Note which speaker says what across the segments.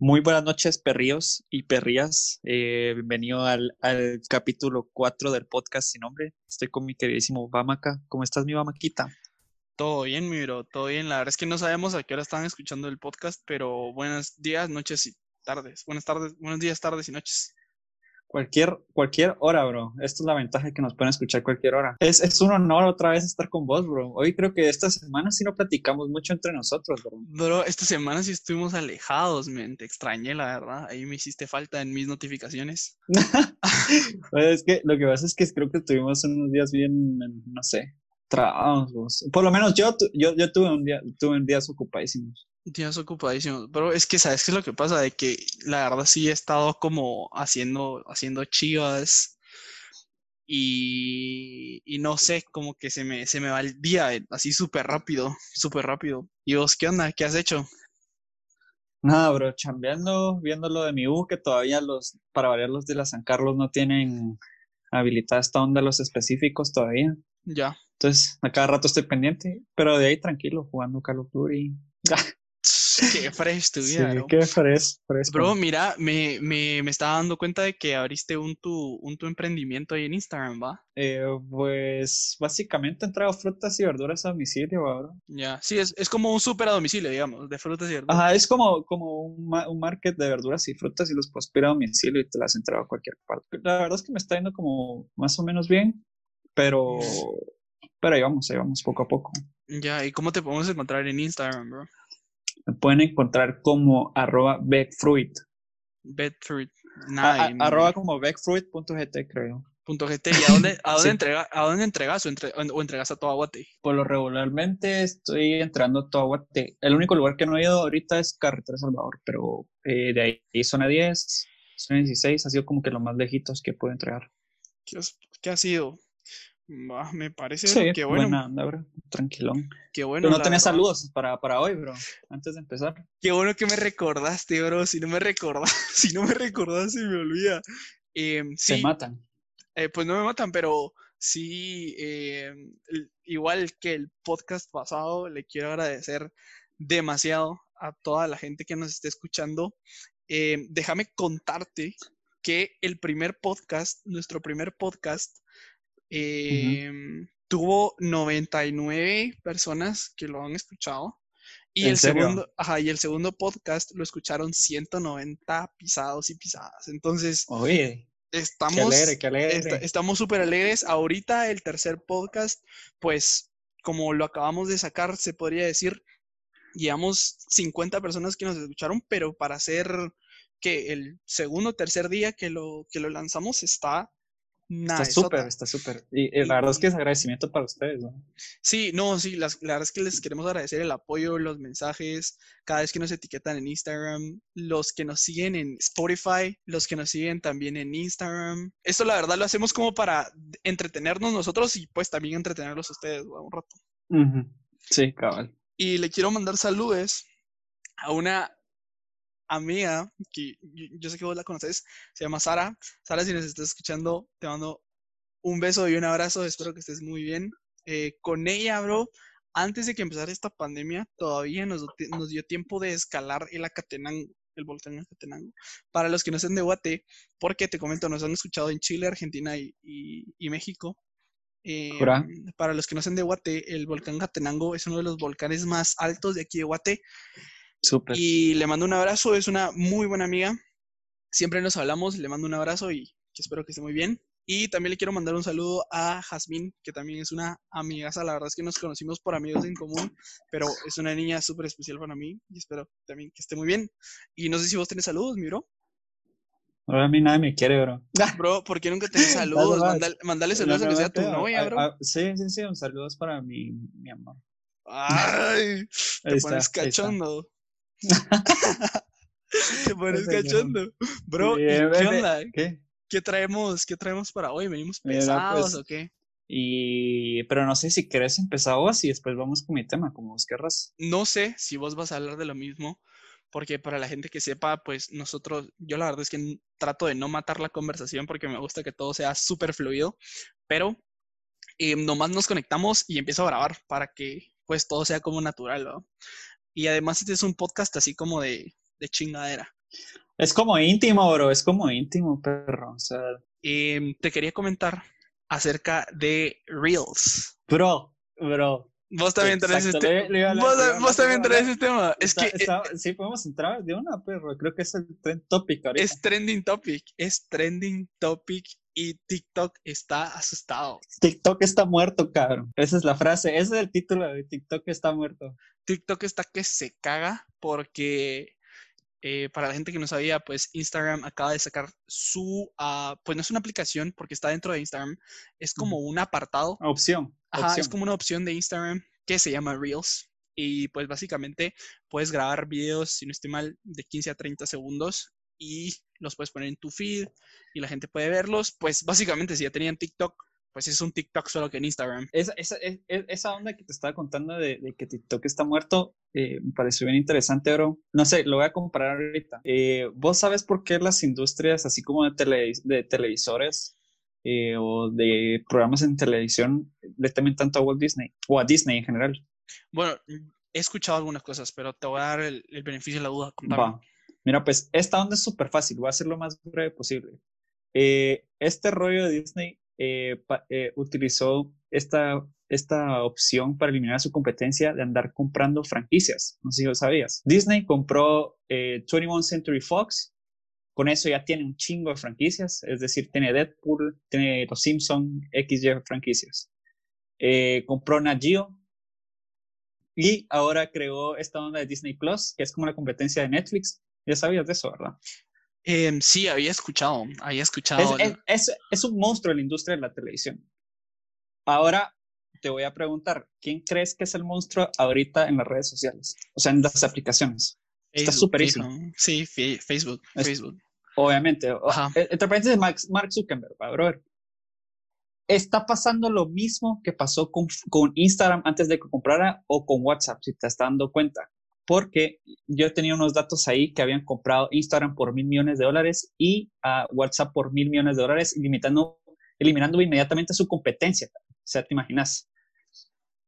Speaker 1: Muy buenas noches, perríos y perrías. Eh, bienvenido al, al capítulo 4 del podcast sin nombre. Estoy con mi queridísimo Bamaca. ¿Cómo estás, mi Bamaquita?
Speaker 2: Todo bien, mi bro, todo bien. La verdad es que no sabemos a qué hora están escuchando el podcast, pero buenos días, noches y tardes. Buenas tardes, buenos días, tardes y noches.
Speaker 1: Cualquier, cualquier hora, bro. Esta es la ventaja de que nos pueden escuchar cualquier hora. Es, es un honor otra vez estar con vos, bro. Hoy creo que esta semana sí no platicamos mucho entre nosotros, bro.
Speaker 2: Bro, esta semana sí estuvimos alejados, men. Te extrañé, la verdad. Ahí me hiciste falta en mis notificaciones.
Speaker 1: Es que lo que pasa es que creo que tuvimos unos días bien, no sé, trabajos. Por lo menos yo, yo, yo tuve un día, tuve un días ocupadísimos.
Speaker 2: Días ocupadísimos. Pero es que, ¿sabes qué es lo que pasa? De que la verdad sí he estado como haciendo, haciendo chivas y, y no sé, como que se me, se me va el día eh, así súper rápido, súper rápido. ¿Y vos qué onda? ¿Qué has hecho?
Speaker 1: Nada, bro, chambeando, viendo lo de mi U, que todavía los, para variar los de la San Carlos no tienen habilitada esta onda los específicos todavía.
Speaker 2: Ya.
Speaker 1: Entonces, a cada rato estoy pendiente, pero de ahí tranquilo, jugando Call of Duty.
Speaker 2: Qué fresh tu
Speaker 1: Sí,
Speaker 2: bro.
Speaker 1: qué
Speaker 2: mira, me, me, me estaba dando cuenta de que abriste un tu, un tu emprendimiento ahí en Instagram, ¿va?
Speaker 1: Eh, pues básicamente he entregado frutas y verduras a domicilio, bro.
Speaker 2: Ya. Sí, es, es como un súper a domicilio, digamos, de frutas y verduras.
Speaker 1: Ajá, es como, como un, ma- un market de verduras y frutas y los puedes pedir a domicilio y te las entrego a cualquier parte. La verdad es que me está yendo como más o menos bien, pero, pero ahí vamos, ahí vamos poco a poco.
Speaker 2: Ya, ¿y cómo te podemos encontrar en Instagram, bro?
Speaker 1: Me pueden encontrar como arroba Beckfruit.
Speaker 2: Bedfruit.
Speaker 1: A-
Speaker 2: Nada.
Speaker 1: a- arroba como beckfruit.gt, creo.
Speaker 2: punto GT. ¿Y a dónde, a dónde,
Speaker 1: Sí.
Speaker 2: entrega, a dónde entregas o, entre- o entregas a todo Aguate?
Speaker 1: Por lo regularmente estoy entrando todo Guate. El único lugar que no he ido ahorita es Carretera Salvador, pero eh, de ahí zona 10, zona 16 ha sido como que lo más lejitos que puedo entregar.
Speaker 2: ¿Qué, has- qué ha sido? Me parece
Speaker 1: Sí,
Speaker 2: que bueno,
Speaker 1: buena onda, bro. Tranquilón.
Speaker 2: qué bueno.
Speaker 1: Pero no tenés saludos para, para hoy, bro, antes de empezar.
Speaker 2: Qué bueno que me recordaste, bro. Si no me recordás, si no me recordás, se me olvida. Em,
Speaker 1: Se matan.
Speaker 2: eh, pues no me matan, pero sí, em, igual que el podcast pasado, le quiero agradecer demasiado a toda la gente que nos esté escuchando. Em, déjame contarte que el primer podcast, nuestro primer podcast, em, tuvo 99 personas que lo han escuchado. Y
Speaker 1: ¿En
Speaker 2: el
Speaker 1: serio?
Speaker 2: segundo, ajá, y el segundo podcast lo escucharon 190 pisados y pisadas. Entonces,
Speaker 1: Oye, qué
Speaker 2: estamos
Speaker 1: alegre, qué alegre.
Speaker 2: esta- estamos súper alegres. Ahorita el tercer podcast, pues como lo acabamos de sacar, se podría decir, llevamos 50 personas que nos escucharon, pero para hacer que el segundo o tercer día que lo, que lo lanzamos está
Speaker 1: Está súper, está súper. Y, y la verdad es que es agradecimiento para ustedes, ¿no?
Speaker 2: Sí, no, sí, las- la verdad es que les queremos agradecer el apoyo, los mensajes, cada vez que nos etiquetan en Instagram, los que nos siguen en Spotify, los que nos siguen también en Instagram. Esto la verdad lo hacemos como para entretenernos nosotros y pues también entretenerlos a ustedes ¿va? un rato.
Speaker 1: Sí, cabal.
Speaker 2: Y le quiero mandar saludos a una amiga que yo, sé que vos la conoces, se llama Sara. Sara, si nos estás escuchando, te mando un beso y un abrazo, espero que estés muy bien. Eh, con ella, bro, antes de que empezara esta pandemia, todavía nos, dio- nos dio tiempo de escalar el Acatenango, el volcán Acatenango. Para los que no sean de Guate, porque te comento, nos han escuchado en Chile, Argentina y, y- y México. Eh, para los que no sean de Guate, el volcán Acatenango es uno de los volcanes más altos de aquí de Guate.
Speaker 1: Súper.
Speaker 2: Y le mando un abrazo, es una muy buena amiga. Siempre nos hablamos, le mando un abrazo y espero que esté muy bien. Y también le quiero mandar un saludo a Jazmín, que también es una amigaza. La verdad es que nos conocimos por amigos en común, pero es una niña súper especial para mí y espero también que esté muy bien. Y no sé si vos tenés saludos, mi bro.
Speaker 1: Ahora a mí nadie me quiere, bro.
Speaker 2: Bro, ¿por qué nunca tenés saludos? Mandale, mandale saludos a que sea tu novia, bro.
Speaker 1: a- sí, sí, sí, un saludo para mi, mi amor.
Speaker 2: Ay, te
Speaker 1: está,
Speaker 2: pones cachondo. te pones cachondo. Bro, ¿y
Speaker 1: Bien,
Speaker 2: qué
Speaker 1: bebé.
Speaker 2: onda?
Speaker 1: ¿Qué?
Speaker 2: ¿Qué traemos? ¿Qué traemos para hoy? ¿Venimos
Speaker 1: Mira,
Speaker 2: pesados
Speaker 1: pues,
Speaker 2: o qué?
Speaker 1: Y, pero no sé si querés empezar vos y después vamos con mi tema, como vos querrás.
Speaker 2: No sé si vos vas a hablar de lo mismo, porque para la gente que sepa, pues nosotros, yo la verdad es que trato de no matar la conversación porque me gusta que todo sea súper fluido, pero eh, nomás nos conectamos y empiezo a grabar para que pues todo sea como natural, ¿no? Y además este es un podcast así como de, de chingadera.
Speaker 1: Es como íntimo, bro, es como íntimo, perro. O sea,
Speaker 2: Em, te quería comentar acerca de Reels.
Speaker 1: bro, bro.
Speaker 2: Vos también
Speaker 1: Exacto,
Speaker 2: este...
Speaker 1: le- le iba a hablar-
Speaker 2: Vos, también tenés ese tema. Es
Speaker 1: Está-
Speaker 2: que eh,
Speaker 1: está- sí, podemos entrar de una, perro. Creo que es el trend topic ahorita.
Speaker 2: es trending topic. Es trending topic y TikTok está asustado.
Speaker 1: TikTok está muerto, cabrón. Esa es la frase, ese es el título de TikTok está muerto.
Speaker 2: TikTok está que se caga porque eh, para la gente que no sabía, pues Instagram acaba de sacar su, ah, pues no es una aplicación porque está dentro de Instagram, es como un apartado,
Speaker 1: Opción.
Speaker 2: ajá,
Speaker 1: opción.
Speaker 2: es como una opción de Instagram que se llama Reels y pues básicamente puedes grabar videos, si no estoy mal, de 15 a 30 segundos y los puedes poner en tu feed y la gente puede verlos, pues básicamente si ya tenían TikTok, pues es un TikTok solo que en Instagram.
Speaker 1: Esa, esa, es- es- esa onda que te estaba contando de, de que TikTok está muerto, eh, me pareció bien interesante, bro. No sé, lo voy a comparar ahorita. Eh, ¿Vos sabes por qué las industrias, así como de, tele- de televisores eh, o de programas en televisión, le temen tanto a Walt Disney o a Disney en general?
Speaker 2: Bueno, he escuchado algunas cosas, pero te voy a dar el, el beneficio de la duda.
Speaker 1: Va. Mira, pues esta onda es súper fácil, voy a hacer lo más breve posible. Eh, este rollo de Disney eh, eh, utilizó esta, esta opción para eliminar su competencia de andar comprando franquicias. No sé si lo sabías. Disney compró eh, 21 Century Fox. Con eso ya tiene un chingo de franquicias, es decir, tiene Deadpool, tiene Los Simpson, XY franquicias. Eh, compró Nat Geo, y ahora creó esta onda de Disney Plus, que es como la competencia de Netflix. Ya sabías de eso, ¿verdad?
Speaker 2: Em, sí, había escuchado, había
Speaker 1: Es,
Speaker 2: escuchado.
Speaker 1: es, es- es un monstruo en la industria de la televisión. Ahora te voy a preguntar, ¿quién crees que es el monstruo ahorita en las redes sociales? O sea, en las aplicaciones. Está
Speaker 2: Facebook,
Speaker 1: easy.
Speaker 2: fijo. Sí, Facebook,
Speaker 1: Es-
Speaker 2: Facebook.
Speaker 1: Obviamente.
Speaker 2: Ajá.
Speaker 1: eh, Entre paréntesis, Mark, Mark Zuckerberg, ¿va, brother. Está pasando lo mismo que pasó con, con Instagram antes de que comprara o con WhatsApp, si te estás dando cuenta. Porque yo tenía unos datos ahí que habían comprado Instagram por mil millones de dólares y a WhatsApp por mil millones de dólares, limitando, eliminando inmediatamente su competencia. O sea, te imaginas.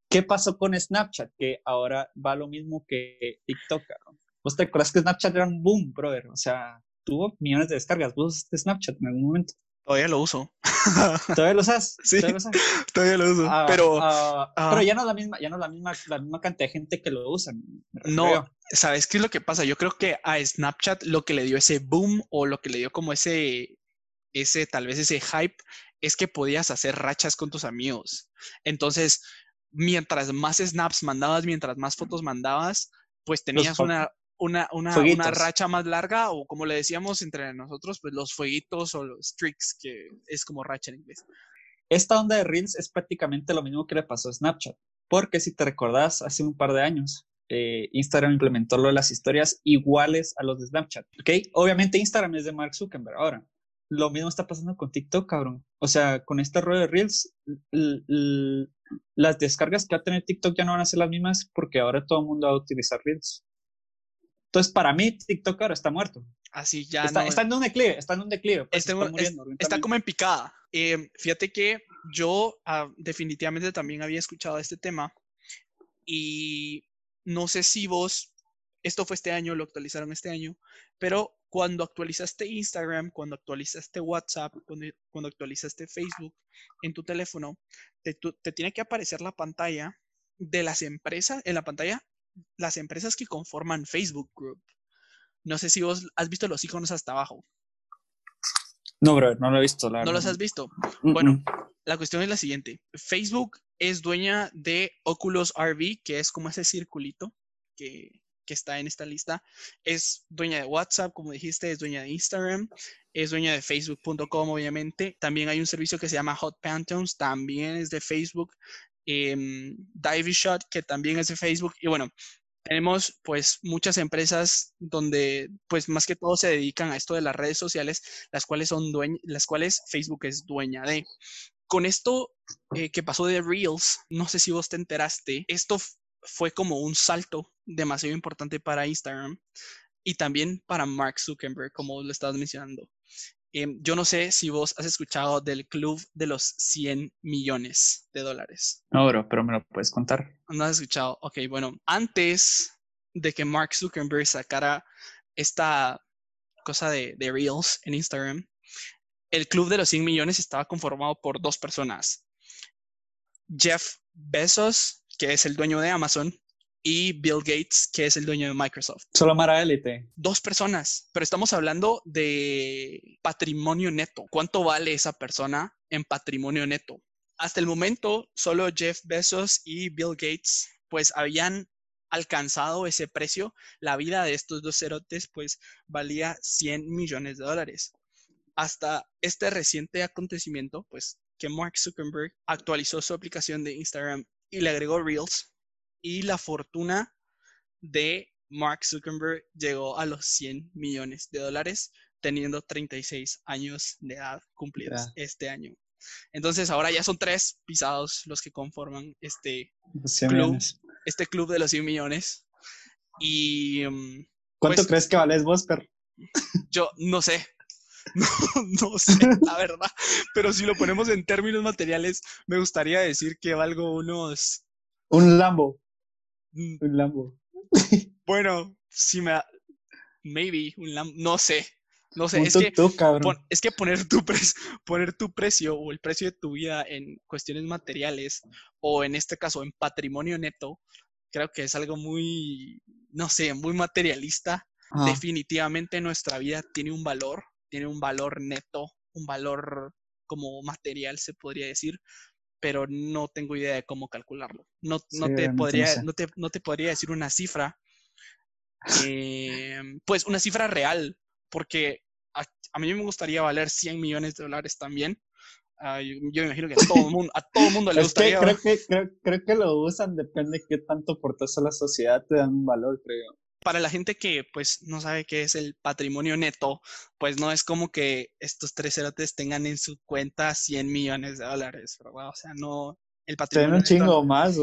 Speaker 1: ¿Qué pasó con Snapchat? Que ahora va lo mismo que TikTok. cabrón. ¿Vos te acuerdas que Snapchat era un boom, brother? O sea, tuvo millones de descargas. ¿Vos usaste Snapchat en algún momento?
Speaker 2: Todavía lo uso.
Speaker 1: ¿Todavía lo usas?
Speaker 2: Sí.
Speaker 1: ¿Todavía lo usas?
Speaker 2: Todavía lo uso.
Speaker 1: Ah,
Speaker 2: pero,
Speaker 1: ah,
Speaker 2: ah.
Speaker 1: pero ya no es la misma, ya no es la misma, la misma cantidad de gente que lo refiero
Speaker 2: No. ¿sabes qué es lo que pasa? Yo creo que a Snapchat lo que le dio ese boom o lo que le dio como ese, ese, tal vez ese hype, es que podías hacer rachas con tus amigos. Entonces, mientras más snaps mandabas, mientras más fotos mandabas, pues tenías una, una, una, una racha más larga o como le decíamos entre nosotros, pues los fueguitos o los streaks, que es como racha en inglés.
Speaker 1: Esta onda de Reels es prácticamente lo mismo que le pasó a Snapchat. Porque si te recordás, hace un par de años, eh, Instagram implementó lo de las historias iguales a los de Snapchat. ¿Ok? Obviamente Instagram es de Mark Zuckerberg. Ahora, lo mismo está pasando con TikTok, cabrón. O sea, con este rollo de Reels, las descargas que va a tener TikTok ya no van a ser las mismas porque ahora todo el mundo va a utilizar Reels. Entonces, para mí, TikTok ahora está muerto.
Speaker 2: Así ya
Speaker 1: está,
Speaker 2: no-
Speaker 1: está en un declive, está en un declive. pues,
Speaker 2: Este,
Speaker 1: está
Speaker 2: es- como en picada. Eh, fíjate que yo ah, definitivamente también había escuchado este tema y no sé si vos, esto fue este año, lo actualizaron este año, pero cuando actualizaste Instagram, cuando actualizaste WhatsApp, cuando, cuando actualizaste Facebook en tu teléfono, te, tu- te tiene que aparecer la pantalla de las empresas, en la pantalla, las empresas que conforman Facebook Group. No sé si vos has visto los iconos hasta abajo.
Speaker 1: No, bro, no lo he visto. La
Speaker 2: ¿No los has visto? Bueno. La cuestión es la siguiente. Facebook es dueña de Oculus RV, que es como ese circulito que, que está en esta lista. Es dueña de WhatsApp, como dijiste, es dueña de Instagram, es dueña de Facebook.com, obviamente. También hay un servicio que se llama Hot Pantheons, también es de Facebook. Em, Divey Shot, que también es de Facebook. Y bueno, tenemos pues muchas empresas donde pues más que todo se dedican a esto de las redes sociales, las cuales son dueñas, las cuales Facebook es dueña de. Con esto eh, que pasó de Reels, no sé si vos te enteraste, esto fue como un salto demasiado importante para Instagram y también para Mark Zuckerberg, como lo estabas mencionando. Em, yo no sé si vos has escuchado del club de los 100 millones de dólares.
Speaker 1: No, bro, pero me lo puedes contar.
Speaker 2: ¿No has escuchado? Ok, bueno, antes de que Mark Zuckerberg sacara esta, cosa de, de Reels en Instagram, el club de los 100 millones estaba conformado por dos personas. Jeff Bezos, que es el dueño de Amazon, y Bill Gates, que es el dueño de Microsoft.
Speaker 1: Solo Mara Élite.
Speaker 2: Dos personas, pero estamos hablando de patrimonio neto. ¿Cuánto vale esa persona en patrimonio neto? Hasta el momento, solo Jeff Bezos y Bill Gates, pues habían alcanzado ese precio. La vida de estos dos cerotes, pues valía 100 millones de dólares. Hasta este reciente acontecimiento, pues que Mark Zuckerberg actualizó su aplicación de Instagram y le agregó Reels y la fortuna de Mark Zuckerberg llegó a los 100 millones de dólares teniendo 36 años de edad cumplidos este año. Entonces ahora ya son tres pisados los que conforman este club, este club de los 100 millones. Y
Speaker 1: mm, ¿cuánto pues crees que vales vos, perro?
Speaker 2: Yo no sé, No, no sé, la verdad. Pero si lo ponemos en términos materiales, me gustaría decir que valgo unos.
Speaker 1: Un Lambo.
Speaker 2: Mm.
Speaker 1: Un Lambo.
Speaker 2: Bueno, si me. Maybe, un Lambo. No sé. No sé, es que, es que poner tu, poner tu precio o el precio de tu vida en cuestiones materiales o en este caso en patrimonio neto, creo que es algo muy, no sé, muy materialista. Definitivamente nuestra vida tiene un valor tiene un valor neto, un valor como material, se podría decir, pero no tengo idea de cómo calcularlo. No, no, te, podría, no, te, no te podría decir una cifra, eh, pues una cifra real, porque a, mí me gustaría valer 100 millones de dólares también. Ah, yo, me imagino que a todo el mundo, a todo el mundo le gustaría.
Speaker 1: creo, que, creo, creo, que lo usan, depende de qué tanto aportas a la sociedad, te dan un valor, creo
Speaker 2: para la gente que pues no sabe qué es el patrimonio neto, pues no es como que estos tres cerotes tengan en su cuenta 100 millones de dólares, ¿verdad? O sea, no,
Speaker 1: el patrimonio un chingo más,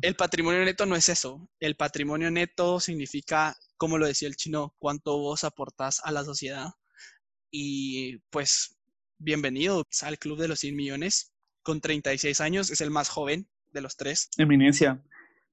Speaker 2: El patrimonio neto no es eso. El patrimonio neto significa, como lo decía el chino, cuánto vos aportás a la sociedad. Y pues, bienvenido al Club de los 100 millones. Con 36 años, es el más joven de los tres.
Speaker 1: Eminencia.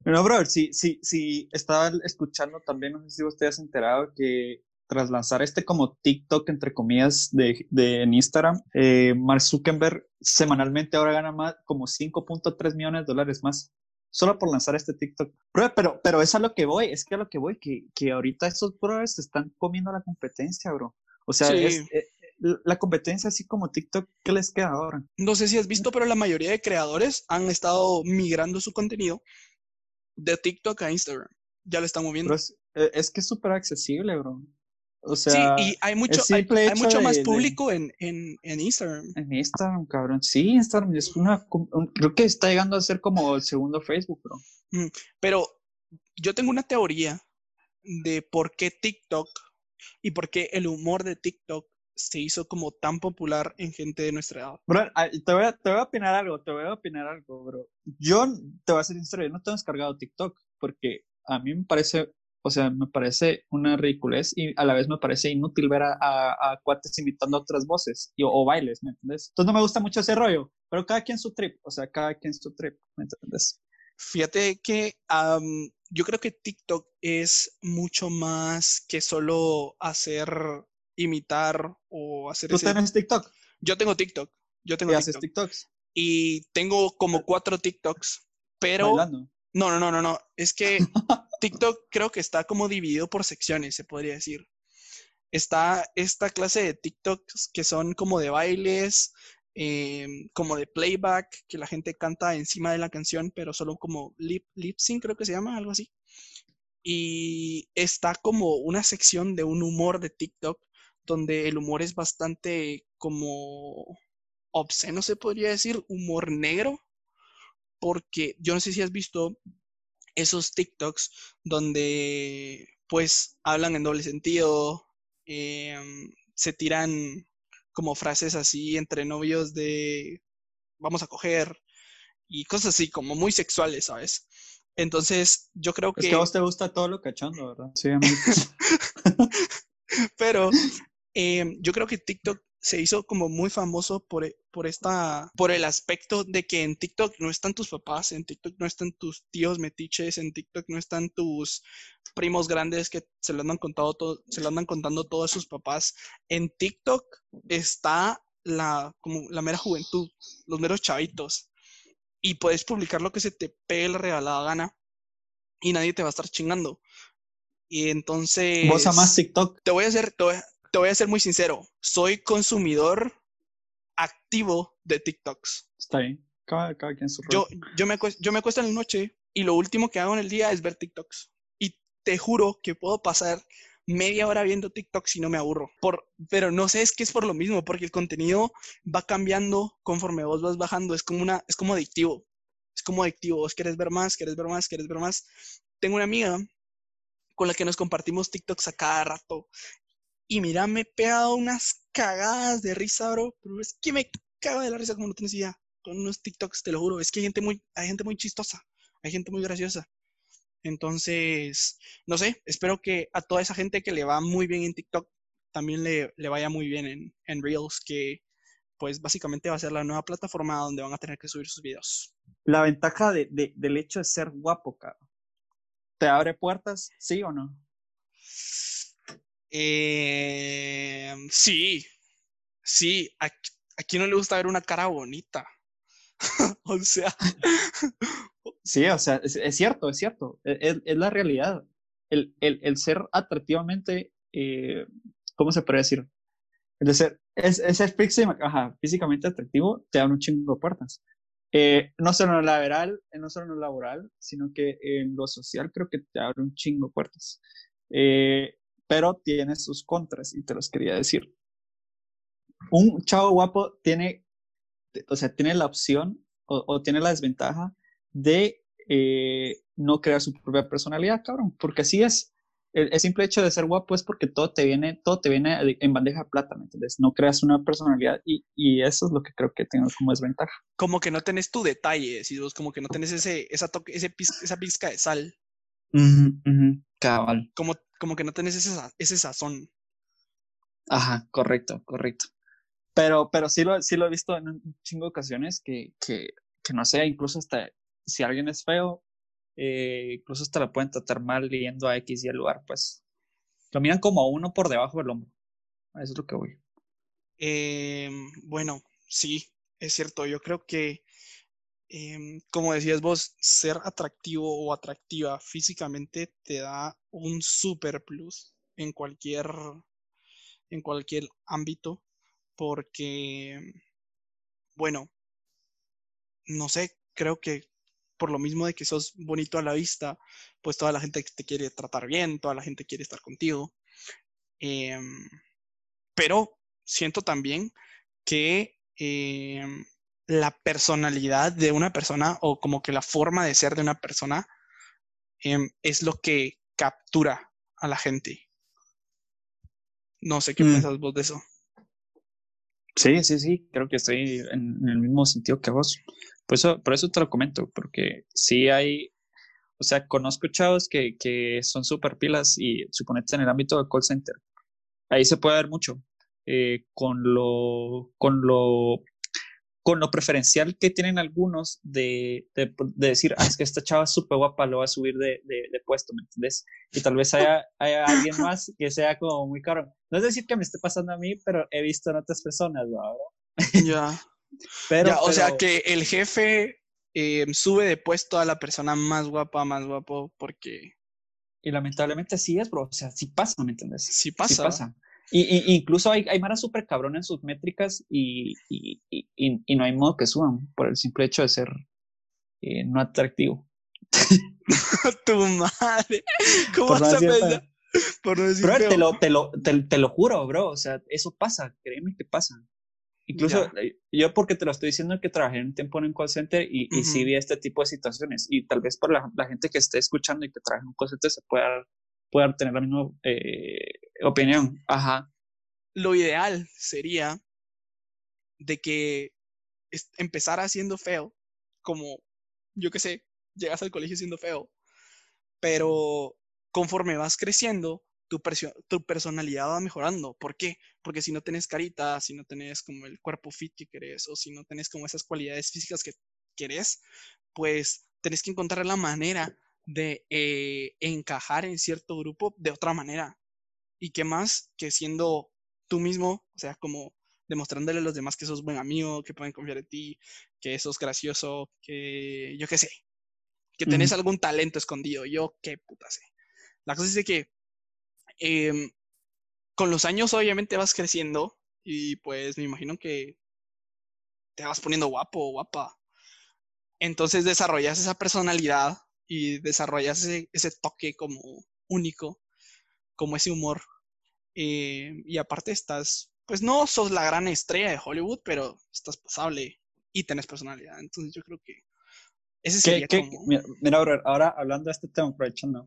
Speaker 1: Bueno, brother, sí, sí, sí, estaba escuchando también, no sé si usted has enterado que tras lanzar este como TikTok, entre comillas, de, de en Instagram, eh, Mark Zuckerberg semanalmente ahora gana más, como 5.3 millones de dólares más, solo por lanzar este TikTok. Pero, pero, pero es a lo que voy, es que a lo que voy, que, que ahorita esos brothers están comiendo la competencia, bro. O sea, es, eh, la competencia así como TikTok, ¿qué les queda ahora?
Speaker 2: No sé si has visto, pero la mayoría de creadores han estado migrando su contenido de TikTok a Instagram. Ya lo están moviendo.
Speaker 1: Eh, es, que es súper accesible, bro. O sea,
Speaker 2: sí, y hay mucho, hay, mucho más público en, en, en, Instagram.
Speaker 1: En Instagram, cabrón. Sí, Instagram es una. Creo que está llegando a ser como el segundo Facebook, bro.
Speaker 2: Mm, pero yo tengo una teoría de por qué TikTok y por qué el humor de TikTok se hizo como tan popular en gente de nuestra edad.
Speaker 1: Bro, te voy, a, te voy a opinar algo, te voy a opinar algo, bro. Yo te voy a ser sincero, yo no tengo descargado TikTok porque a mí me parece, o sea, me parece una ridiculez y a la vez me parece inútil ver a, a, cuates imitando otras voces y, o, bailes, ¿me entiendes? Entonces no me gusta mucho ese rollo, pero cada quien su trip, o sea, cada quien su trip, ¿me entiendes?
Speaker 2: Fíjate que yo creo que TikTok es mucho más que solo hacer imitar o hacer
Speaker 1: ¿Tú tienes TikTok?
Speaker 2: Yo tengo TikTok. Yo tengo
Speaker 1: ¿Y haces TikToks?
Speaker 2: Y tengo como cuatro TikToks, pero... No, no, no, no, no. Es que TikTok creo que está como dividido por secciones, se podría decir. Está esta clase de TikToks que son como de bailes, em, como de playback, que la gente canta encima de la canción, pero solo como lip, lip sync, creo que se llama, algo así. Y está como una sección de un humor de TikTok donde el humor es bastante como obsceno, se podría decir, humor negro, porque yo no sé si has visto esos TikToks donde pues hablan en doble sentido, em, se tiran como frases así entre novios de vamos a coger y cosas así como muy sexuales, ¿sabes? Entonces, yo creo que...
Speaker 1: Es que a vos te gusta todo lo cachondo, ¿verdad? Sí,
Speaker 2: Pero Em, yo creo que TikTok se hizo como muy famoso por, e, por, esta, por el aspecto de que en TikTok no están tus papás, en TikTok no están tus tíos metiches, en TikTok no están tus primos grandes que se lo andan, contado todo, se lo andan contando todos sus papás. En TikTok está la, como la mera juventud, los meros chavitos. Y puedes publicar lo que se te pegue la regalada gana y nadie te va a estar chingando. Y entonces...
Speaker 1: ¿Vos amás TikTok?
Speaker 2: Te voy a hacer, te voy a ser muy sincero, soy consumidor activo de TikToks.
Speaker 1: Está bien. Cada, quien su
Speaker 2: yo, yo, me yo me acuesto en la noche y lo último que hago en el día es ver TikToks. Y te juro que puedo pasar media hora viendo TikToks y no me aburro. Por, pero no sé, es que es por lo mismo, porque el contenido va cambiando conforme vos vas bajando. Es como, una, es como adictivo. Es como adictivo. Vos querés ver más, querés ver más, querés ver más. Tengo una amiga con la que nos compartimos TikToks a cada rato y mira, me he pegado unas cagadas de risa, bro. Pero es que me cago de la risa como no tienes idea. Con unos TikToks, te lo juro. Es que hay gente muy, hay gente muy chistosa. Hay gente muy graciosa. Entonces, no sé, espero que a toda esa gente que le va muy bien en TikTok también le, vaya muy bien en, en, Reels, que pues básicamente va a ser la nueva plataforma donde van a tener que subir sus videos.
Speaker 1: La ventaja de, del hecho de ser guapo, cabrón. ¿Te abre puertas, sí o no?
Speaker 2: Eh, sí, sí, a, no le gusta ver una cara bonita. o sea.
Speaker 1: sí, o sea, es, cierto, es cierto, e, es, la realidad. El, el, el, ser atractivamente, eh, ¿cómo se puede decir? El ser, es, es físicamente atractivo te da un chingo de puertas. Eh, no solo en lo laboral, no solo en lo laboral, sino que en lo social creo que te abre un chingo de puertas. Pero tiene sus contras y te los quería decir. Un chavo guapo tiene, o sea, tiene la opción o, tiene la desventaja de eh, no crear su propia personalidad, cabrón, porque así es. El, simple hecho de ser guapo es porque todo te viene, todo te viene en bandeja de plata, ¿me entiendes? No creas una personalidad y, y eso es lo que creo que tengo como desventaja.
Speaker 2: Como que no tenés tu detalle, si vos como que no tenés ese, esa, toque, ese esa pizca de sal.
Speaker 1: Cabal.
Speaker 2: Como, como que no tenés ese, ese sazón.
Speaker 1: Ajá, correcto, correcto. Pero, pero sí, lo, sí lo he visto en un chingo de ocasiones que, que, que no sé, incluso hasta si alguien es feo, eh, incluso hasta la pueden tratar mal leyendo a X y el lugar, pues lo miran como a uno por debajo del hombro. Eso es lo que voy.
Speaker 2: Em, bueno, sí, es cierto. Yo creo que Em, como decías vos, ser atractivo o atractiva físicamente te da un super plus en cualquier, en cualquier ámbito, porque, bueno, no sé, creo que por lo mismo de que sos bonito a la vista, pues toda la gente te quiere tratar bien, toda la gente quiere estar contigo. Em, pero siento también que em, la personalidad de una persona o como que la forma de ser de una persona em, es lo que captura a la gente. No sé qué mm. piensas vos de eso.
Speaker 1: Sí, sí, sí, creo que estoy en, el mismo sentido que vos. Por eso, por eso te lo comento, porque sí hay, o sea, conozco chavos que, que son súper pilas y suponete en el ámbito del call center. Ahí se puede ver mucho. Eh, con lo, con lo con lo preferencial que tienen algunos de, de, decir, ah, es que esta chava es súper guapa, lo va a subir de, de, puesto, ¿me entiendes? Y tal vez haya, haya, alguien más que sea como muy caro. No es decir que me esté pasando a mí, pero he visto en otras personas, ¿no?
Speaker 2: Ya. pero, o sea que el jefe eh, sube de puesto a la persona más guapa, más guapo, porque...
Speaker 1: Y lamentablemente sí es, bro. O sea, sí pasa, ¿me entiendes?
Speaker 2: Sí pasa. Sí pasa.
Speaker 1: Y, incluso hay, hay Mara súper cabrón en sus métricas y, y, no hay modo que suban por el simple hecho de ser eh, no atractivo.
Speaker 2: tu madre. ¿Cómo vas a
Speaker 1: pensar? Por no decir bro, te lo, te, lo, te, lo juro, bro. O sea, eso pasa. Créeme que pasa. Incluso eh, yo porque te lo estoy diciendo que trabajé un tiempo en un call center y, y sí vi este tipo de situaciones. Y tal vez por la, la, gente que esté escuchando y que trabaja en un call center se pueda, pueda tener la misma eh, opinión. Ajá.
Speaker 2: Lo ideal sería de que empezara siendo feo, como, yo qué sé, llegas al colegio siendo feo, pero conforme vas creciendo, tu, tu personalidad va mejorando. ¿Por qué? Porque si no tenés carita, si no tenés como el cuerpo fit que querés, o si no tenés como esas cualidades físicas que querés, pues tenés que encontrar la manera de eh, encajar en cierto grupo de otra manera. ¿Y qué más que siendo tú mismo, o sea, como demostrándole a los demás que sos buen amigo, que pueden confiar en ti, que sos gracioso, que yo qué sé, que tenés algún talento escondido. Yo qué puta sé. La cosa es de que em, con los años obviamente vas creciendo y pues me imagino que te vas poniendo guapo o guapa. Entonces desarrollas esa personalidad y desarrollas ese, toque como único, como ese humor. Eh, y aparte estás, pues no sos la gran estrella de Hollywood, pero estás pasable y tenés personalidad. Entonces yo creo que ese sería como...
Speaker 1: Mira, ahora hablando de este tema, aprovechando,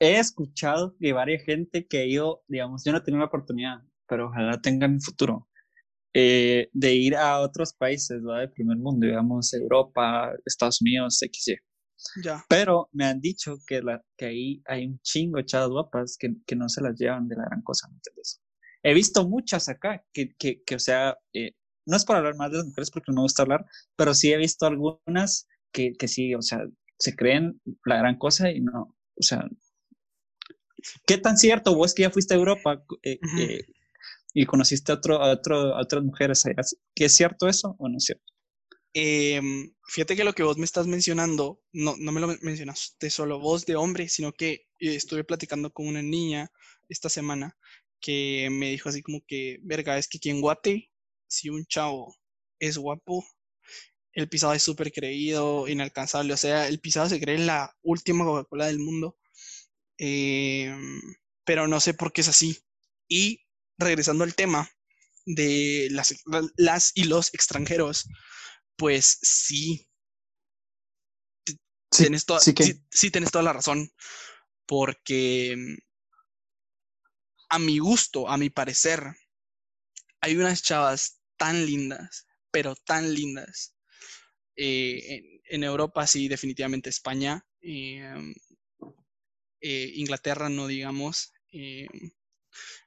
Speaker 1: he escuchado de varias gente que yo, digamos, yo no tenido la oportunidad, pero ojalá tengan en futuro, eh, de ir a otros países ¿verdad? del primer mundo, digamos, Europa, Estados Unidos, XY. Ya. Pero me han dicho que, la, que ahí hay un chingo de chavas guapas que, que no se las llevan de la gran cosa, ¿me entiendes? He visto muchas acá que, que, que o sea, eh, no es para hablar más de las mujeres porque no me gusta hablar, pero sí he visto algunas que, que sí, o sea, se creen la gran cosa y no, o sea, ¿qué tan cierto vos que ya fuiste a Europa eh, eh, y conociste a, otro, a, otro, a otras mujeres ¿Qué es cierto eso o no es cierto?
Speaker 2: Em, fíjate que lo que vos me estás mencionando, no, no me lo mencionaste solo vos de hombre, sino que eh, estuve platicando con una niña esta semana que me dijo así como que, verga, es que aquí en Guate, si un chavo es guapo, el pisado es súper creído, inalcanzable, o sea, el pisado se cree la última Coca-Cola del mundo, em, pero no sé por qué es así. Y regresando al tema de las, las y los extranjeros, pues sí. Sí, tienes, toda, sí, tienes toda la razón. Porque mm, a mi gusto, a mi parecer, hay unas chavas tan lindas, pero tan lindas. Eh, en, Europa, sí, definitivamente España. Em, eh, Inglaterra, no digamos. Em,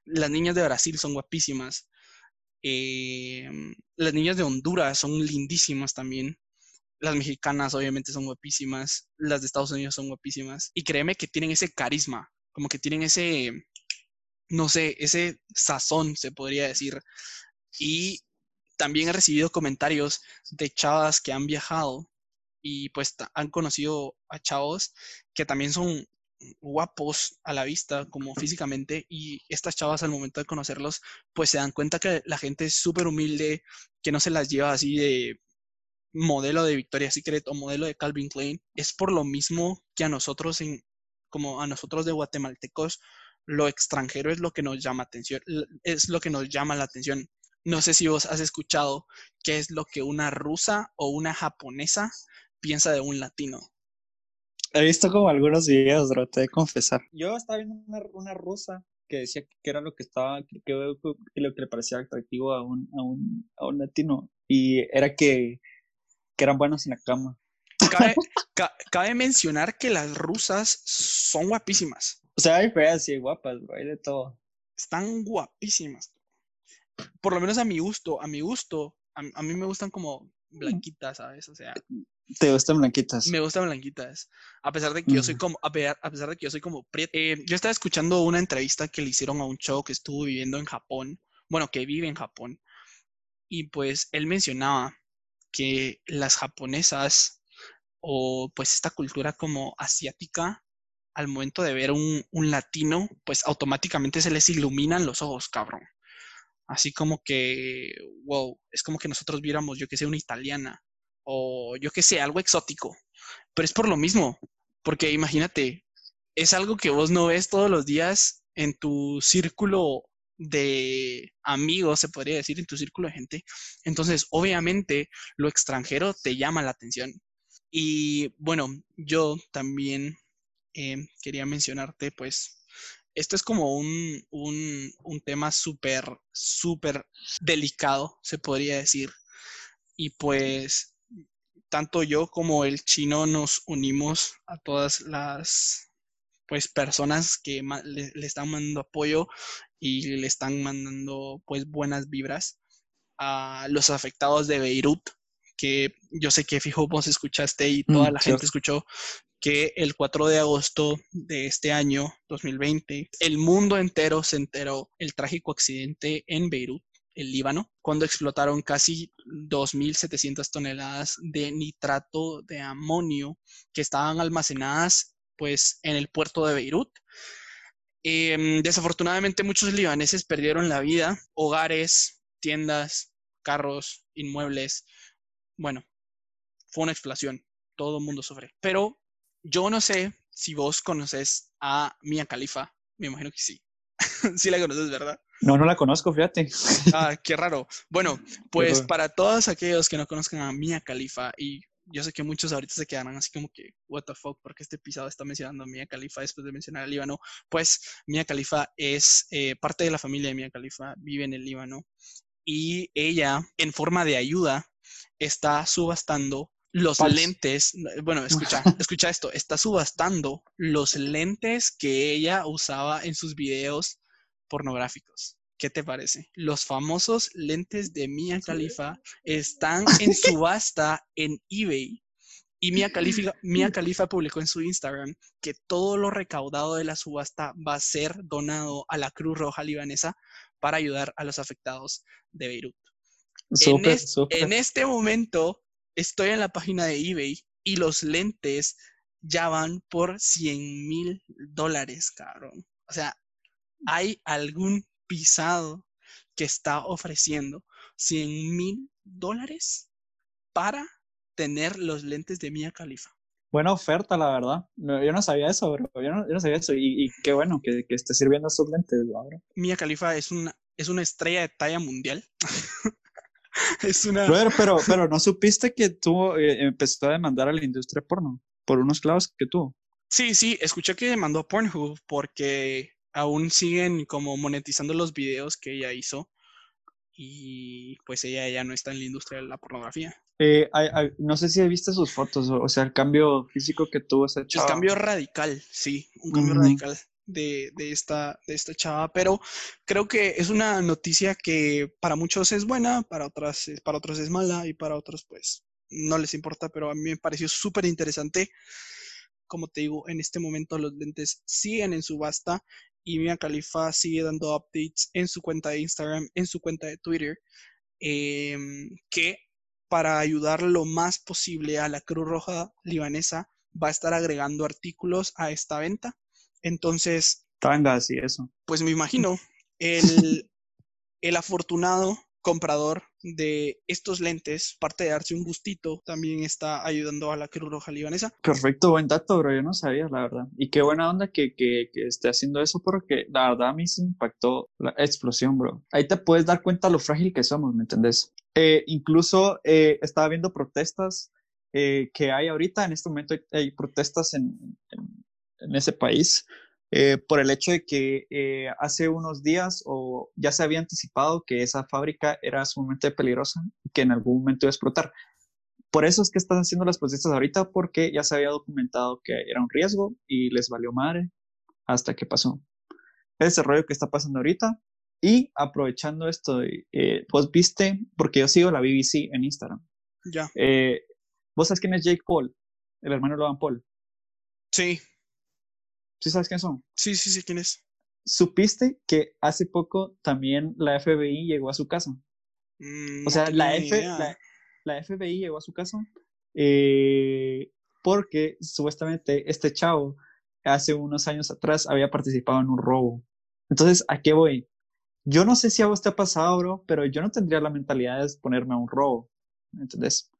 Speaker 2: las niñas de Brasil son guapísimas. Em, las niñas de Honduras son lindísimas también. Las mexicanas obviamente son guapísimas. Las de Estados Unidos son guapísimas. Y créeme que tienen ese carisma, como que tienen ese, no sé, ese sazón, se podría decir. Y también he recibido comentarios de chavas que han viajado y pues han conocido a chavos que también son guapos a la vista, como físicamente, y estas chavas al momento de conocerlos, pues se dan cuenta que la gente es súper humilde, que no se las lleva así de modelo de Victoria's Secret o modelo de Calvin Klein. Es por lo mismo que a nosotros, en, como a nosotros de guatemaltecos, lo extranjero es lo que nos llama atención, es lo que nos llama la atención. No sé si vos has escuchado qué es lo que una rusa o una japonesa piensa de un latino.
Speaker 1: He visto como algunos videos, bro, te de confesar. Yo estaba viendo una, una rusa que decía que era lo que estaba, que, que, lo que le parecía atractivo a un, a un, a un latino. Y era que, que eran buenos en la cama.
Speaker 2: Cabe, cabe, mencionar que las rusas son guapísimas.
Speaker 1: O sea, hay feas y guapas, bro, hay de todo.
Speaker 2: Están guapísimas. Por lo menos a mi gusto, a mi gusto, a, a mí me gustan como blanquitas, ¿sabes? O sea,
Speaker 1: ¿Te gustan blanquitas?
Speaker 2: Me gustan blanquitas. A pesar de que yo soy como, a pesar de que yo soy como eh, yo estaba escuchando una entrevista que le hicieron a un chavo que estuvo viviendo en Japón, bueno, que vive en Japón, y pues él mencionaba que las japonesas o pues esta cultura como asiática, al momento de ver un, un latino, pues automáticamente se les iluminan los ojos, cabrón. Así como que, wow, es como que nosotros viéramos, yo que sé, una italiana o yo qué sé, algo exótico. Pero es por lo mismo, porque imagínate, es algo que vos no ves todos los días en tu círculo de amigos, se podría decir, en tu círculo de gente. Entonces, obviamente, lo extranjero te llama la atención. Y bueno, yo también eh, quería mencionarte, pues, esto es como un, un, un tema súper, súper delicado, se podría decir. Y pues tanto yo como el chino nos unimos a todas las pues personas que le, están mandando apoyo y le están mandando pues buenas vibras a los afectados de Beirut, que yo sé que fijo vos escuchaste y toda mm, la gente escuchó que el 4 de agosto de este año 2020 el mundo entero se enteró el trágico accidente en Beirut el Líbano, cuando explotaron casi 2.700 toneladas de nitrato de amonio que estaban almacenadas pues en el puerto de Beirut. Em, desafortunadamente muchos libaneses perdieron la vida, hogares, tiendas, carros, inmuebles. Bueno, fue una explosión, todo el mundo sufre. Pero yo no sé si vos conoces a Mia Khalifa, me imagino que sí. sí la conoces, ¿verdad?
Speaker 1: No, no la conozco, fíjate.
Speaker 2: Ah, qué raro. Bueno, pues para todos aquellos que no conozcan a Mia Khalifa, y yo sé que muchos ahorita se quedarán así como que, what the fuck, porque este episodio está mencionando a Mia Khalifa después de mencionar al Líbano. Pues Mia Khalifa es eh, parte de la familia de Mia Khalifa, vive en el Líbano, y ella, en forma de ayuda, está subastando los lentes, bueno, escucha, escucha esto, está subastando los lentes que ella usaba en sus videos pornográficos. ¿Qué te parece? Los famosos lentes de Mia Khalifa están en subasta en eBay. Y Mia Khalifa, Mia Khalifa publicó en su Instagram que todo lo recaudado de la subasta va a ser donado a la Cruz Roja Libanesa para ayudar a los afectados de Beirut. en, este momento estoy en la página de eBay y los lentes ya van por 100 mil dólares, cabrón. O sea, hay algún pisado que está ofreciendo 100 mil dólares para tener los lentes de Mia Khalifa.
Speaker 1: Buena oferta, la verdad. yo no sabía eso, bro. Yo no, sabía eso. Y, qué bueno que, que esté sirviendo esos lentes, ahora.
Speaker 2: Mia Khalifa es una, es una estrella de talla mundial. es una.
Speaker 1: pero, pero no supiste que tú eh, empezó a demandar a la industria porno por unos clavos que tuvo.
Speaker 2: Sí, sí, escuché que demandó a Pornhub porque aún siguen como monetizando los videos que ella hizo y pues ella ya no está en la industria de la pornografía.
Speaker 1: Eh, no sé si viste sus fotos, o, sea, el cambio físico que tuvo esa chava.
Speaker 2: El cambio radical, sí, un cambio radical de, esta, de esta chava, pero creo que es una noticia que para muchos es buena, para, otras, para otros es mala y para otros pues no les importa, pero a mí me pareció súper interesante. Como te digo, en este momento los lentes siguen en subasta y Mia Khalifa sigue dando updates en su cuenta de Instagram, en su cuenta de Twitter, em, que para ayudar lo más posible a la Cruz Roja libanesa va a estar agregando artículos a esta venta. Entonces...
Speaker 1: Tanga, así eso.
Speaker 2: Pues me imagino, el, el afortunado comprador de estos lentes, parte de darse un gustito, también está ayudando a la Cruz Roja Libanesa.
Speaker 1: Perfecto, buen dato, bro. Yo no sabía, la verdad. Y qué buena onda que, que, que esté haciendo eso, porque la verdad a mí se impactó la explosión, bro. Ahí te puedes dar cuenta lo frágil que somos, ¿me entendés? Eh, incluso eh, estaba viendo protestas eh, que hay ahorita, en este momento hay, protestas en, en, en ese país eh, por el hecho de que eh, hace unos días o ya se había anticipado que esa fábrica era sumamente peligrosa y que en algún momento iba a explotar. Por eso es que están haciendo las protestas ahorita porque ya se había documentado que era un riesgo y les valió madre hasta que pasó. Ese rollo que está pasando ahorita y aprovechando esto, eh, vos viste, porque yo sigo la BBC en Instagram.
Speaker 2: Ya.
Speaker 1: ¿Vos sabes quién es Jake Paul? El hermano de Logan Paul.
Speaker 2: Sí.
Speaker 1: ¿Sí sabes quiénes son?
Speaker 2: Sí, sí, sí, ¿quién es?
Speaker 1: ¿Supiste que hace poco también la FBI llegó a su casa? Mm, o sea, la, F, la, FBI llegó a su casa eh, porque supuestamente este chavo hace unos años atrás había participado en un robo. Entonces, ¿a qué voy? Yo no sé si a vos te ha pasado, bro, pero yo no tendría la mentalidad de ponerme a un robo. ¿Entendés?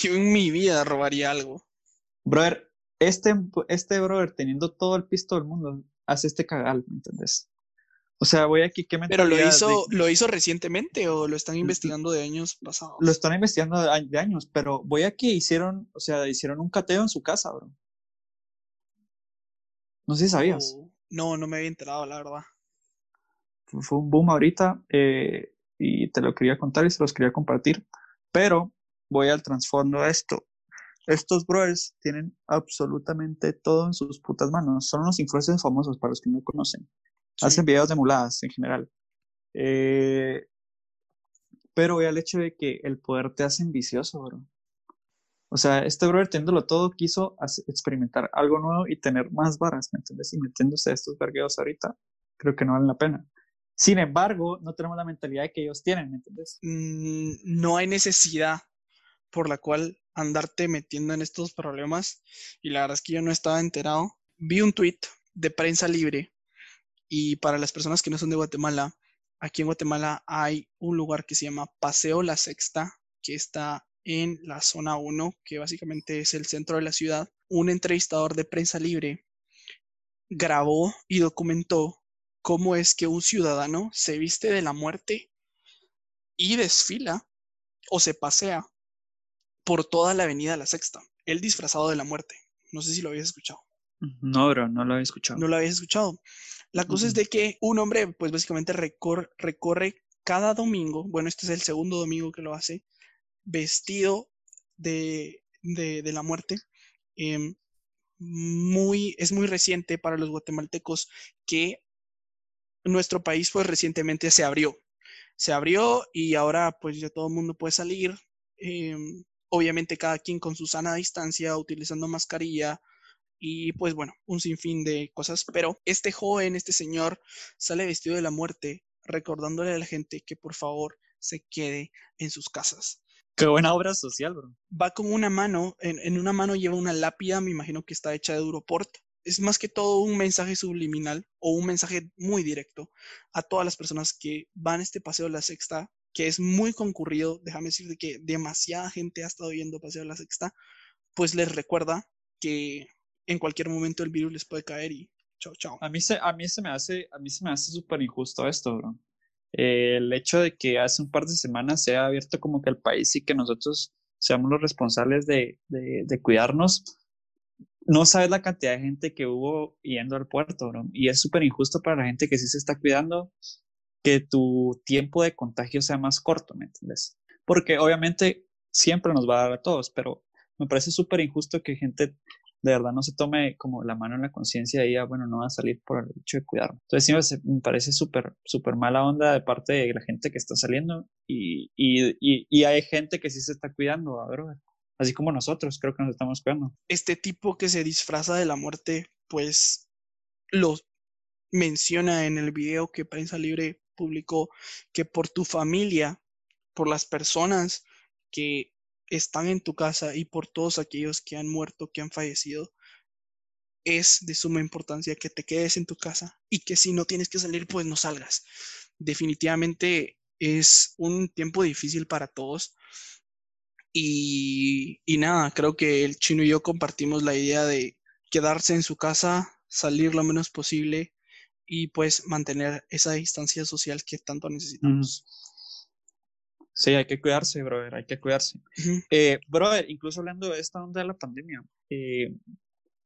Speaker 2: Yo en mi vida robaría algo.
Speaker 1: Brother, este, este brother, teniendo todo el pisto del mundo, hace este cagal, ¿me entiendes? O sea, voy aquí, ¿qué
Speaker 2: ¿Pero lo hizo, lo hizo recientemente o lo están investigando de años pasados?
Speaker 1: Lo están investigando de, años, pero voy a que hicieron, o sea, hicieron un cateo en su casa, bro. No sé si sabías.
Speaker 2: Oh, no, no me había enterado, la verdad.
Speaker 1: Fue un boom ahorita eh, y te lo quería contar y se los quería compartir, pero voy al trasfondo de esto. Estos brothers tienen absolutamente todo en sus putas manos. Son unos influencers famosos para los que no conocen. Hacen videos de muladas en general. Eh, pero ve al hecho de que el poder te hace ambicioso, bro. O sea, este brother teniéndolo todo quiso experimentar algo nuevo y tener más varas, ¿me entiendes? Y metiéndose a estos vergueos ahorita, creo que no valen la pena. Sin embargo, no tenemos la mentalidad que ellos tienen, ¿me entiendes?
Speaker 2: Mm, no hay necesidad por la cual andarte metiendo en estos problemas y la verdad es que yo no estaba enterado. Vi un tweet de prensa libre y para las personas que no son de Guatemala, aquí en Guatemala hay un lugar que se llama Paseo La Sexta, que está en la zona 1, que básicamente es el centro de la ciudad. Un entrevistador de prensa libre grabó y documentó cómo es que un ciudadano se viste de la muerte y desfila o se pasea por toda la avenida La Sexta, él disfrazado de la muerte. No sé si lo habías escuchado.
Speaker 1: No, bro, no lo había escuchado.
Speaker 2: No lo habías escuchado. La cosa es de que un hombre, pues básicamente recorre, cada domingo, bueno, este es el segundo domingo que lo hace, vestido de, de, la muerte. Em, muy, es muy reciente para los guatemaltecos que nuestro país pues recientemente se abrió. Se abrió y ahora pues ya todo el mundo puede salir. Em, obviamente cada quien con su sana distancia, utilizando mascarilla y pues bueno, un sinfín de cosas. Pero este joven, este señor, sale vestido de la muerte, recordándole a la gente que por favor se quede en sus casas.
Speaker 1: Qué buena obra social, bro.
Speaker 2: Va con una mano, en, en una mano lleva una lápida, me imagino que está hecha de Duroport, es más que todo un mensaje subliminal o un mensaje muy directo a todas las personas que van a este paseo de la sexta, que es muy concurrido, déjame decirte que demasiada gente ha estado viendo paseo de la sexta, pues les recuerda que en cualquier momento el virus les puede caer y chao, chao.
Speaker 1: A mí se, a mí se me hace, a mí se me hace súper injusto esto, bro. el hecho de que hace un par de semanas se ha abierto como que el país y que nosotros seamos los responsables de, de, de cuidarnos, no sabes la cantidad de gente que hubo yendo al puerto, bro. Y es súper injusto para la gente que sí se está cuidando que tu tiempo de contagio sea más corto, ¿me entiendes? Porque obviamente siempre nos va a dar a todos, pero me parece súper injusto que gente de verdad no se tome como la mano en la conciencia y diga, bueno, no va a salir por el hecho de cuidarme. Entonces sí me parece súper, súper mala onda de parte de la gente que está saliendo y, y, y, hay gente que sí se está cuidando, bro así como nosotros, creo que nos estamos cuidando.
Speaker 2: Este tipo que se disfraza de la muerte, pues lo menciona en el video que Prensa Libre que por tu familia, por las personas que están en tu casa y por todos aquellos que han muerto, que han fallecido, es de suma importancia que te quedes en tu casa y que si no tienes que salir, pues no salgas. Definitivamente es un tiempo difícil para todos y, nada, creo que el chino y yo compartimos la idea de quedarse en su casa, salir lo menos posible y pues mantener esa distancia social que tanto necesitamos.
Speaker 1: Sí, hay que cuidarse, brother, hay que cuidarse. Eh, brother, incluso hablando de esta onda de la pandemia, eh,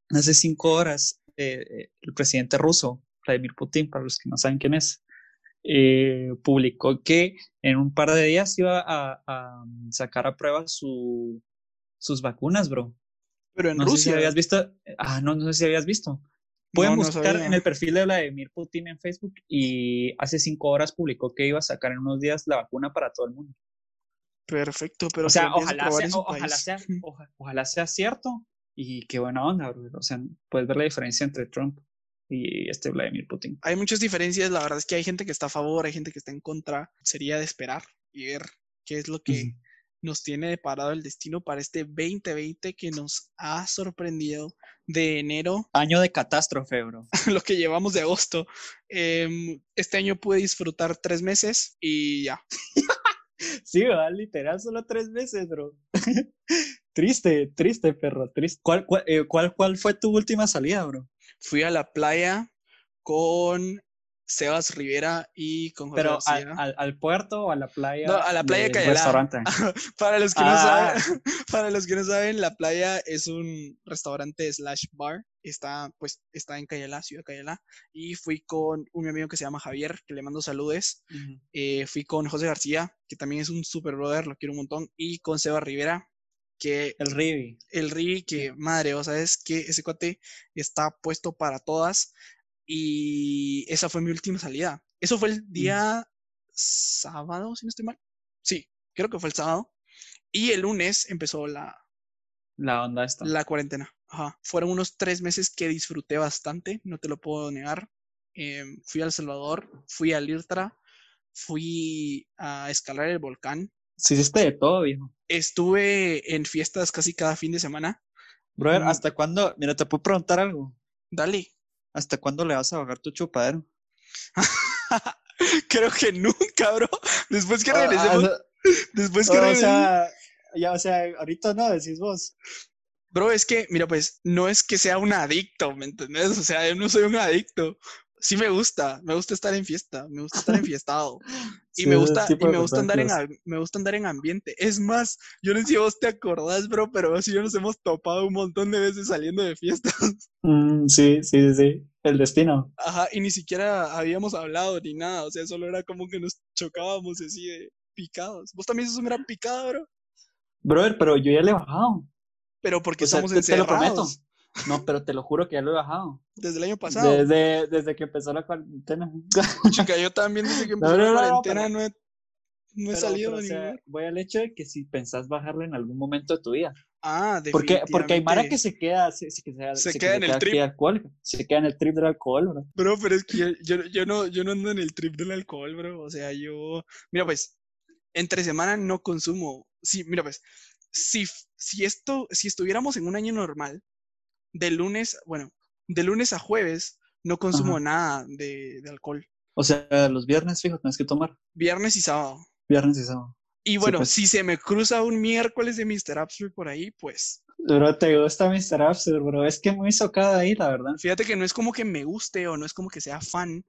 Speaker 1: hace cinco horas eh, el presidente ruso, Vladimir Putin, para los que no saben quién es, eh, publicó que en un par de días iba a, sacar a prueba su, sus vacunas, bro.
Speaker 2: Pero en Rusia.
Speaker 1: si habías visto. Ah, no, no sé si habías visto. Pueden buscar en el perfil de Vladimir Putin en Facebook y hace cinco horas publicó que iba a sacar en unos días la vacuna para todo el mundo.
Speaker 2: Perfecto, pero
Speaker 1: o sea, ojalá sea, ojalá, sea, ojalá sea cierto y qué buena onda, bro. O sea, puedes ver la diferencia entre Trump y este Vladimir Putin.
Speaker 2: Hay muchas diferencias, la verdad es que hay gente que está a favor, hay gente que está en contra. Sería de esperar y ver qué es lo que nos tiene deparado el destino para este 2020 que nos ha sorprendido de enero.
Speaker 1: Año de catástrofe, bro.
Speaker 2: lo que llevamos de agosto. Em, este año pude disfrutar tres meses y ya.
Speaker 1: sí, ¿verdad? literal, solo tres meses, bro. triste, triste, perro, triste. ¿Cuál, cuál, eh, cuál, cuál fue tu última salida, bro?
Speaker 2: fui a la playa con Sebas Rivera y con
Speaker 1: José Pero al, al, puerto o a la playa.
Speaker 2: No, a la playa de Cayalá. para los que no saben, ah. para los que no saben, la playa es un restaurante slash bar. Está, pues, está en Cayalá, ciudad Cayalá. Y fui con un amigo que se llama Javier, que le mando saludes. Eh, fui con José García, que también es un super brother, lo quiero un montón. Y con Sebas Rivera, que
Speaker 1: El Rivi.
Speaker 2: el Rivi, que madre, o sabes que ese cuate está puesto para todas. Y esa fue mi última salida. Eso fue el día sábado, si no estoy mal. Sí, creo que fue el sábado. Y el lunes empezó la,
Speaker 1: La onda esta.
Speaker 2: la cuarentena. Ajá. Fueron unos tres meses que disfruté bastante, no te lo puedo negar. Em, fui a El Salvador, fui a Lirtra, fui a escalar el volcán.
Speaker 1: Sí, hiciste de todo, viejo.
Speaker 2: Estuve en fiestas casi cada fin de semana.
Speaker 1: Brother,
Speaker 2: Mm.
Speaker 1: ¿hasta cuándo? Mira, te puedo preguntar algo.
Speaker 2: Dale.
Speaker 1: ¿Hasta cuándo le vas a bajar tu chupadero?
Speaker 2: Creo que nunca, bro. Después que
Speaker 1: Ah,
Speaker 2: regresemos,
Speaker 1: ah,
Speaker 2: después que
Speaker 1: o
Speaker 2: regresemos-
Speaker 1: sea, ya, o sea, ahorita no, decís vos.
Speaker 2: Bro, es que, mira, pues, no es que sea un adicto, ¿me entendés? O sea, yo no soy un adicto. Sí me gusta, me gusta estar en fiesta, me gusta estar enfiestado. Y
Speaker 1: Sí,
Speaker 2: me gusta, y me gusta andar en, me gusta andar en ambiente. Es más, yo no sé si vos te acordás, bro, pero así yo nos hemos topado un montón de veces saliendo de fiestas.
Speaker 1: Mm, sí, sí, sí, sí. El destino.
Speaker 2: Ajá, y ni siquiera habíamos hablado ni nada. O sea, solo era como que nos chocábamos así de picados. Vos también sos un gran picado, bro.
Speaker 1: Brother, pero yo ya le he bajado.
Speaker 2: Pero porque
Speaker 1: O sea,
Speaker 2: estamos
Speaker 1: te, te lo prometo. No, pero te lo juro que ya lo he bajado.
Speaker 2: desde el año pasado.
Speaker 1: Desde, desde que empezó la cuarentena.
Speaker 2: Chica, yo también desde que empezó la
Speaker 1: no, no, no,
Speaker 2: cuarentena
Speaker 1: pero-
Speaker 2: no he, no he
Speaker 1: Pero,
Speaker 2: salido
Speaker 1: pero, o sea, voy al hecho de que si pensás bajarlo en algún momento de tu vida.
Speaker 2: Ah,
Speaker 1: Porque, porque hay Mara que se queda, se, se- se,
Speaker 2: Se
Speaker 1: que
Speaker 2: queda en el trip.
Speaker 1: alcohol, se queda en el trip del alcohol, bro.
Speaker 2: Bro, pero es que yo, yo, yo no, yo no ando en el trip del alcohol, bro. O sea, yo. Mira, pues, entre semana no consumo. Sí, mira, pues, si, si esto, si estuviéramos en un año normal, de lunes, bueno, de lunes a jueves, no consumo
Speaker 1: Ajá.
Speaker 2: nada de, de alcohol.
Speaker 1: O sea, los viernes, fijo, tienes que tomar.
Speaker 2: Viernes y sábado.
Speaker 1: Viernes y sábado.
Speaker 2: Y
Speaker 1: Sí,
Speaker 2: bueno,
Speaker 1: pues.
Speaker 2: si se me cruza un miércoles de Mr. Absolute por ahí, pues.
Speaker 1: Bro, te gusta Mr. Absurd, bro. Es que muy socada ahí, la verdad.
Speaker 2: Fíjate que no es como que me guste o no es como que sea fan.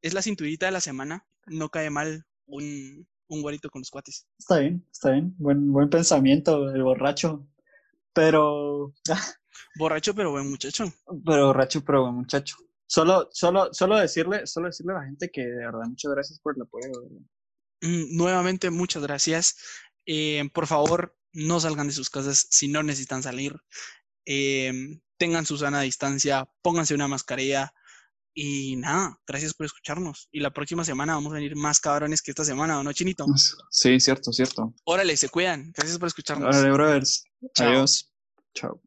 Speaker 2: Es la cinturita de la semana. No cae mal un, un guarito con los cuates.
Speaker 1: Está bien, está bien. Buen, buen pensamiento, el borracho. Pero,
Speaker 2: Borracho, pero buen muchacho.
Speaker 1: pero borracho, pero buen muchacho. Solo, solo, solo decirle, solo decirle a la gente que de verdad muchas gracias por el apoyo.
Speaker 2: Mm, Nuevamente, muchas gracias. Eh, por favor, no salgan de sus casas si no necesitan salir. Em, tengan su sana distancia, pónganse una mascarilla. Y nada, gracias por escucharnos. Y la próxima semana vamos a venir más cabrones que esta semana, ¿o no, Chinito?
Speaker 1: Sí, cierto, cierto.
Speaker 2: Órale, se cuidan. Gracias por escucharnos.
Speaker 1: Órale, brothers.
Speaker 2: Chao.
Speaker 1: Adiós. Chao.